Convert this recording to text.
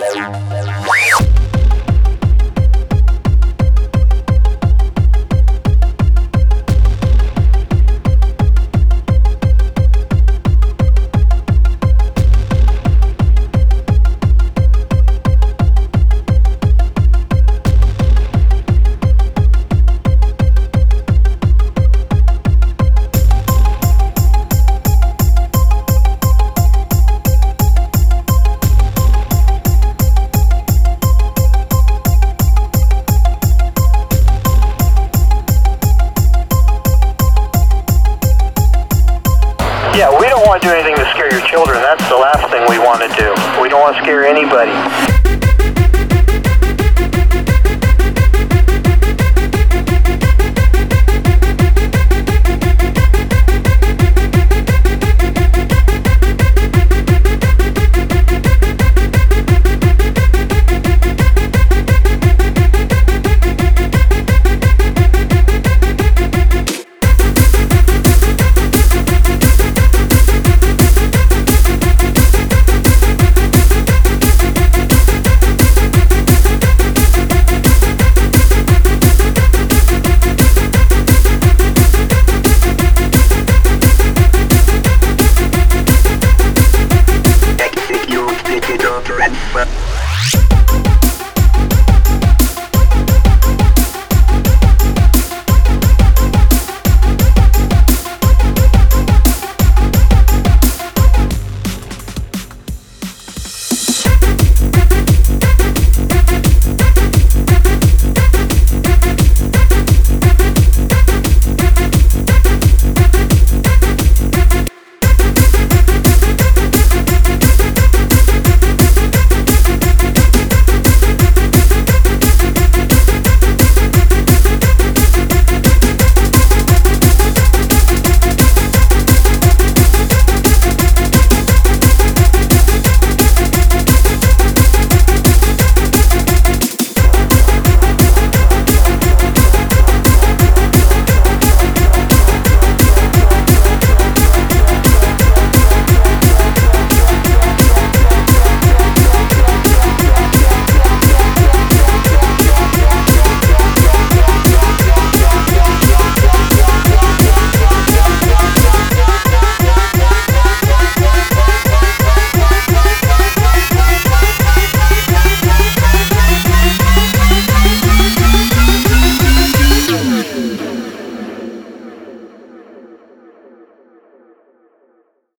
Bye. Yeah, we don't want to do anything to scare your children. That's the last thing we want to do. We don't want to scare anybody. Doctor Red.